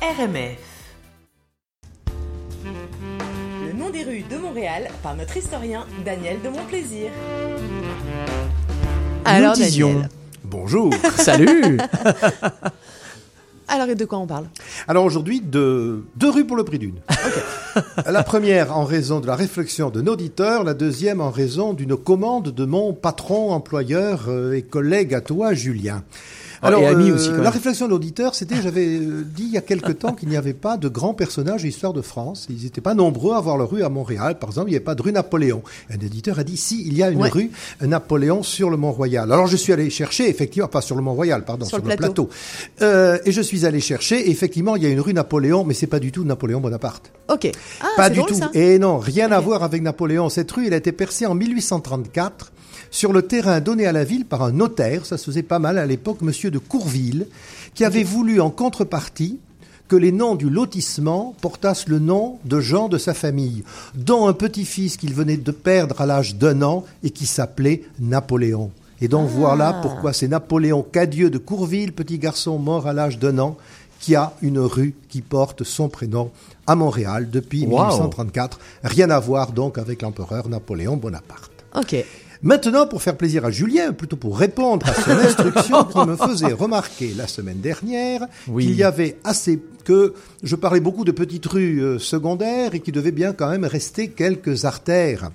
RMF. Le nom des rues de Montréal par notre historien Daniel de Montplaisir. Alors, Nous disions Daniel. bonjour. Salut Alors, et de quoi on parle? Alors aujourd'hui, de deux rues pour le prix d'une. la première en raison de la réflexion de nos auditeurs, la deuxième en raison d'une commande de mon patron, employeur euh, et collègue à toi, Julien. Et ami aussi, quand même. la réflexion de l'auditeur, c'était, j'avais euh, dit il y a quelque temps qu'il n'y avait pas de grands personnages de l'histoire de France. Ils n'étaient pas nombreux à avoir leur rue à Montréal. Par exemple, il n'y avait pas de rue Napoléon. Un éditeur a dit, si, il y a une Ouais. rue Napoléon sur le Mont-Royal. Alors je suis allé chercher, effectivement, pas sur le Mont-Royal, pardon, Sur sur, le le plateau. plateau. Euh, et je suis allé chercher, et effectivement, il y a une rue Napoléon, mais c'est pas du tout Napoléon Bonaparte. Ok. Ah, pas du drôle, tout. ça. Et non, rien à voir avec Napoléon. Cette rue, elle a été percée en 1834 sur le terrain donné à la ville par un notaire, ça se faisait pas mal à l'époque, monsieur de Courville, qui avait voulu en contrepartie que les noms du lotissement portassent le nom de gens de sa famille, dont un petit-fils qu'il venait de perdre à l'âge d'un an et qui s'appelait Napoléon. Et donc voilà pourquoi c'est Napoléon Cadieux de Courville, petit garçon mort à l'âge d'un an, qui a une rue qui porte son prénom à Montréal depuis Wow. 1834. Rien à voir donc avec l'empereur Napoléon Bonaparte. Ok. Maintenant, pour faire plaisir à Julien, plutôt pour répondre à son instruction qui me faisait remarquer la semaine dernière Oui. qu'il y avait assez que je parlais beaucoup de petites rues euh, secondaires et qu'il devait bien quand même rester quelques artères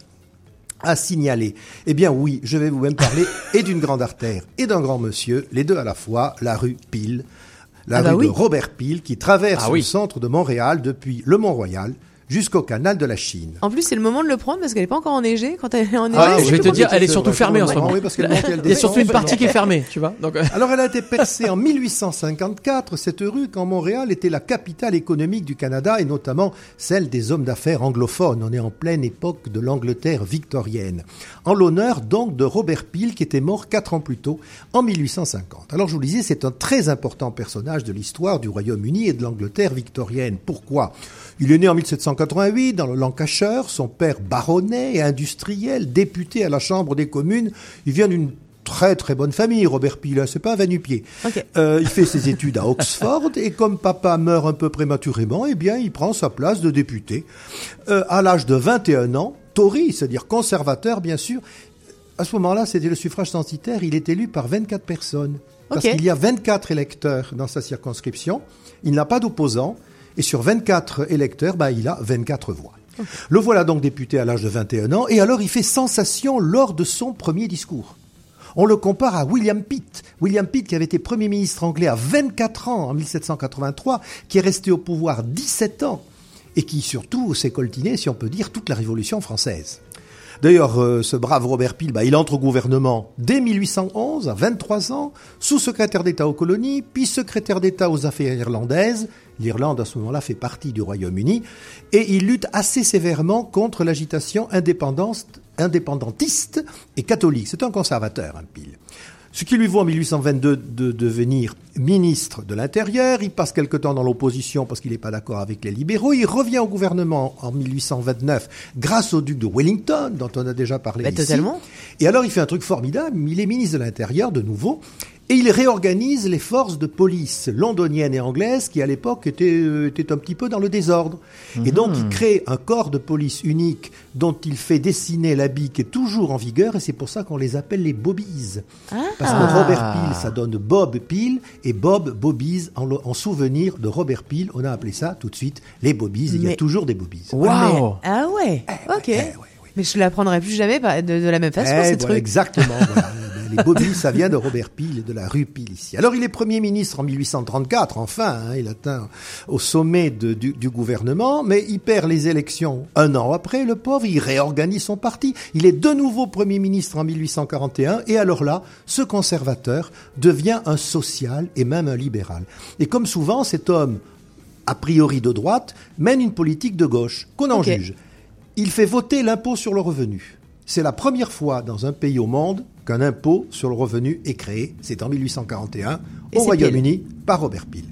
à signaler. Eh bien oui, je vais vous même parler et d'une grande artère et d'un grand monsieur, les deux à la fois, la rue Pile, la Ah bah rue oui. de Robert Pile qui traverse Ah oui. le centre de Montréal depuis le Mont-Royal jusqu'au canal de la Chine. En plus, c'est le moment de le prendre parce qu'elle n'est pas encore enneigée. Quand elle est enneigée, Ah, je vais te dire, elle est surtout fermée en ce moment. oui, parce Il y a surtout une partie qui est fermée, tu vois. Donc, euh, Alors elle a été percée en 1854, cette rue, quand Montréal était la capitale économique du Canada et notamment celle des hommes d'affaires anglophones. On est en pleine époque de l'Angleterre victorienne. En l'honneur donc de Robert Peel qui était mort quatre ans plus tôt, en 1850. Alors je vous le disais, c'est un très important personnage de l'histoire du Royaume-Uni et de l'Angleterre victorienne. Pourquoi? Il est né en 1788 dans le Lancashire, son père baronnet et industriel, député à la Chambre des communes. Il vient d'une très très bonne famille, Robert Peel, hein, c'est pas un va-nu-pied. Ok. Euh, il fait ses études à Oxford et comme papa meurt un peu prématurément, eh bien il prend sa place de député. Euh, à l'âge de 21 ans, Tory, c'est-à-dire conservateur bien sûr, à ce moment-là c'était le suffrage censitaire, il est élu par 24 personnes. Parce qu'il y a 24 électeurs dans sa circonscription, il n'a pas d'opposants, et sur 24 électeurs, bah, il a 24 voix. Le voilà donc député à l'âge de 21 ans, et alors il fait sensation lors de son premier discours. On le compare à William Pitt. William Pitt qui avait été Premier ministre anglais à 24 ans en 1783, qui est resté au pouvoir 17 ans et qui surtout s'est coltiné, si on peut dire, toute la Révolution française. D'ailleurs, euh, ce brave Robert Peel, bah, il entre au gouvernement dès 1811, à 23 ans, sous-secrétaire d'État aux colonies, puis secrétaire d'État aux affaires irlandaises. L'Irlande, à ce moment-là, fait partie du Royaume-Uni. Et il lutte assez sévèrement contre l'agitation indépendantiste et catholique. C'est un conservateur, un Peel. Ce qui lui vaut en 1822 de devenir ministre de l'Intérieur. Il passe quelque temps dans l'opposition parce qu'il n'est pas d'accord avec les libéraux. Il revient au gouvernement en 1829 grâce au duc de Wellington, dont on a déjà parlé Bah, ici. totalement. Et alors il fait un truc formidable. Il est ministre de l'Intérieur de nouveau. Et il réorganise les forces de police londoniennes et anglaises qui à l'époque étaient, euh, étaient un petit peu dans le désordre. Et donc il crée un corps de police unique dont il fait dessiner l'habit qui est toujours en vigueur et c'est pour ça qu'on les appelle les bobbies. Parce que Ah. Robert Peel, ça donne Bob Peel et Bob Bobbies en, souvenir de Robert Peel. On a appelé ça tout de suite les Bobbies. Il y a Mais- toujours des Bobbies. Waouh Ah ouais. Ok. eh ouais, ouais. Mais je l'apprendrai plus jamais de, de la même façon, Eh, ces voilà, trucs. exactement. voilà. Les Bobbies, ça vient de Robert Peel et de la rue Peel ici. Alors, il est Premier ministre en 1834, enfin, hein, il atteint au sommet de- du, du gouvernement, mais il perd les élections un an après, le pauvre, il réorganise son parti. Il est de nouveau Premier ministre en 1841, et alors là, ce conservateur devient un social et même un libéral. Et comme souvent, cet homme, a priori de droite, mène une politique de gauche, qu'on en juge. Il fait voter l'impôt sur le revenu. C'est la première fois dans un pays au monde qu'un impôt sur le revenu est créé. C'est en 1841 Et au Royaume-Uni par Robert Peel.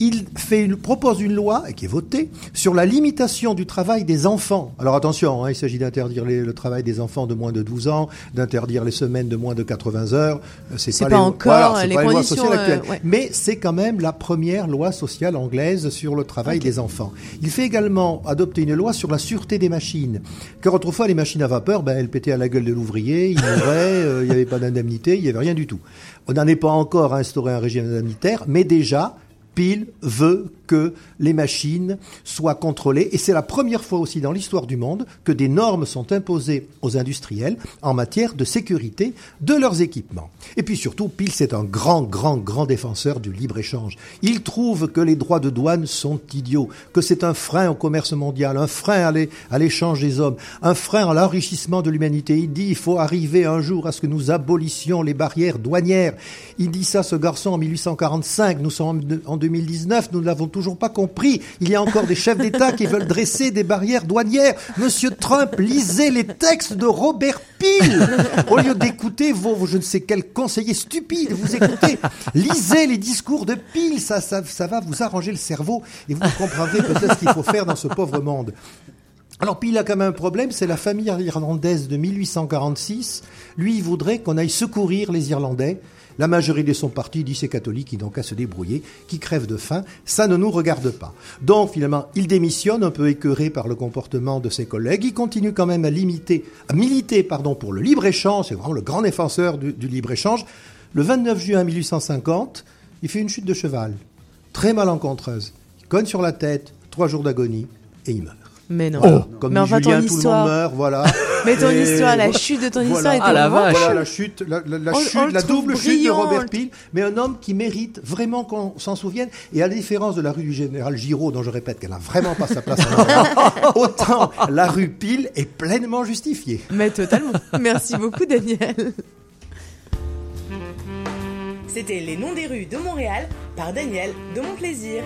Il fait une, propose une loi, qui est votée, sur la limitation du travail des enfants. Alors attention, hein, il s'agit d'interdire le travail des enfants de moins de 12 ans, d'interdire les semaines de moins de 80 heures. Euh, c'est pas, pas, les, encore les, conditions sociales actuelles. Euh, Mais c'est quand même la première loi sociale anglaise sur le travail des enfants. Il fait également adopter une loi sur la sûreté des machines. Car autrefois, les machines à vapeur, ben, elles pétaient à la gueule de l'ouvrier, il mourait, euh, il n'y avait pas d'indemnité, il n'y avait rien du tout. On n'en est pas encore instauré un régime indemnitaire, mais déjà, Pile veut que les machines soient contrôlées. Et c'est la première fois aussi dans l'histoire du monde que des normes sont imposées aux industriels en matière de sécurité de leurs équipements. Et puis surtout, Pile, c'est un grand, grand, grand défenseur du libre-échange. Il trouve que les droits de douane sont idiots, que c'est un frein au commerce mondial, un frein à l'échange des hommes, un frein à l'enrichissement de l'humanité. Il dit il faut arriver un jour à ce que nous abolissions les barrières douanières. Il dit ça, ce garçon, en 1845. Nous sommes en 2019, nous ne l'avons toujours pas compris. Il y a encore des chefs d'État qui veulent dresser des barrières douanières. Monsieur Trump, lisez les textes de Robert Peel. Au lieu d'écouter vos, je ne sais quel conseiller stupide, vous écoutez, lisez les discours de Peel. Ça, ça, ça va vous arranger le cerveau et vous comprendrez peut-être ce qu'il faut faire dans ce pauvre monde. Alors, puis il a quand même un problème, c'est la famille irlandaise de 1846. Lui, il voudrait qu'on aille secourir les Irlandais. La majorité de son parti dit c'est catholique, ils n'ont qu'à se débrouiller, qui crèvent de faim. Ça ne nous regarde pas. Donc, finalement, il démissionne, un peu écœuré par le comportement de ses collègues. Il continue quand même à limiter, à militer, pardon, pour le libre-échange. C'est vraiment le grand défenseur du, du libre-échange. Le 29 juin 1850, il fait une chute de cheval. Très malencontreuse. Il cogne sur la tête, trois jours d'agonie, et il meurt. Mais non. Oh. Comme mais enfin, Julien, ton histoire. Tout le monde meurt, voilà. Mais ton histoire, la chute de ton histoire était ah, la vache. Voilà la chute, la, la, la, chute, la double chute de Robert Peel. Mais un homme qui mérite vraiment qu'on s'en souvienne. Et à la différence de la rue du Général Giraud, dont je répète qu'elle n'a vraiment pas sa place en autant la rue Peel est pleinement justifiée. Mais totalement. Merci beaucoup, Daniel. C'était Les Noms des rues de Montréal par Daniel de Mon Plaisir.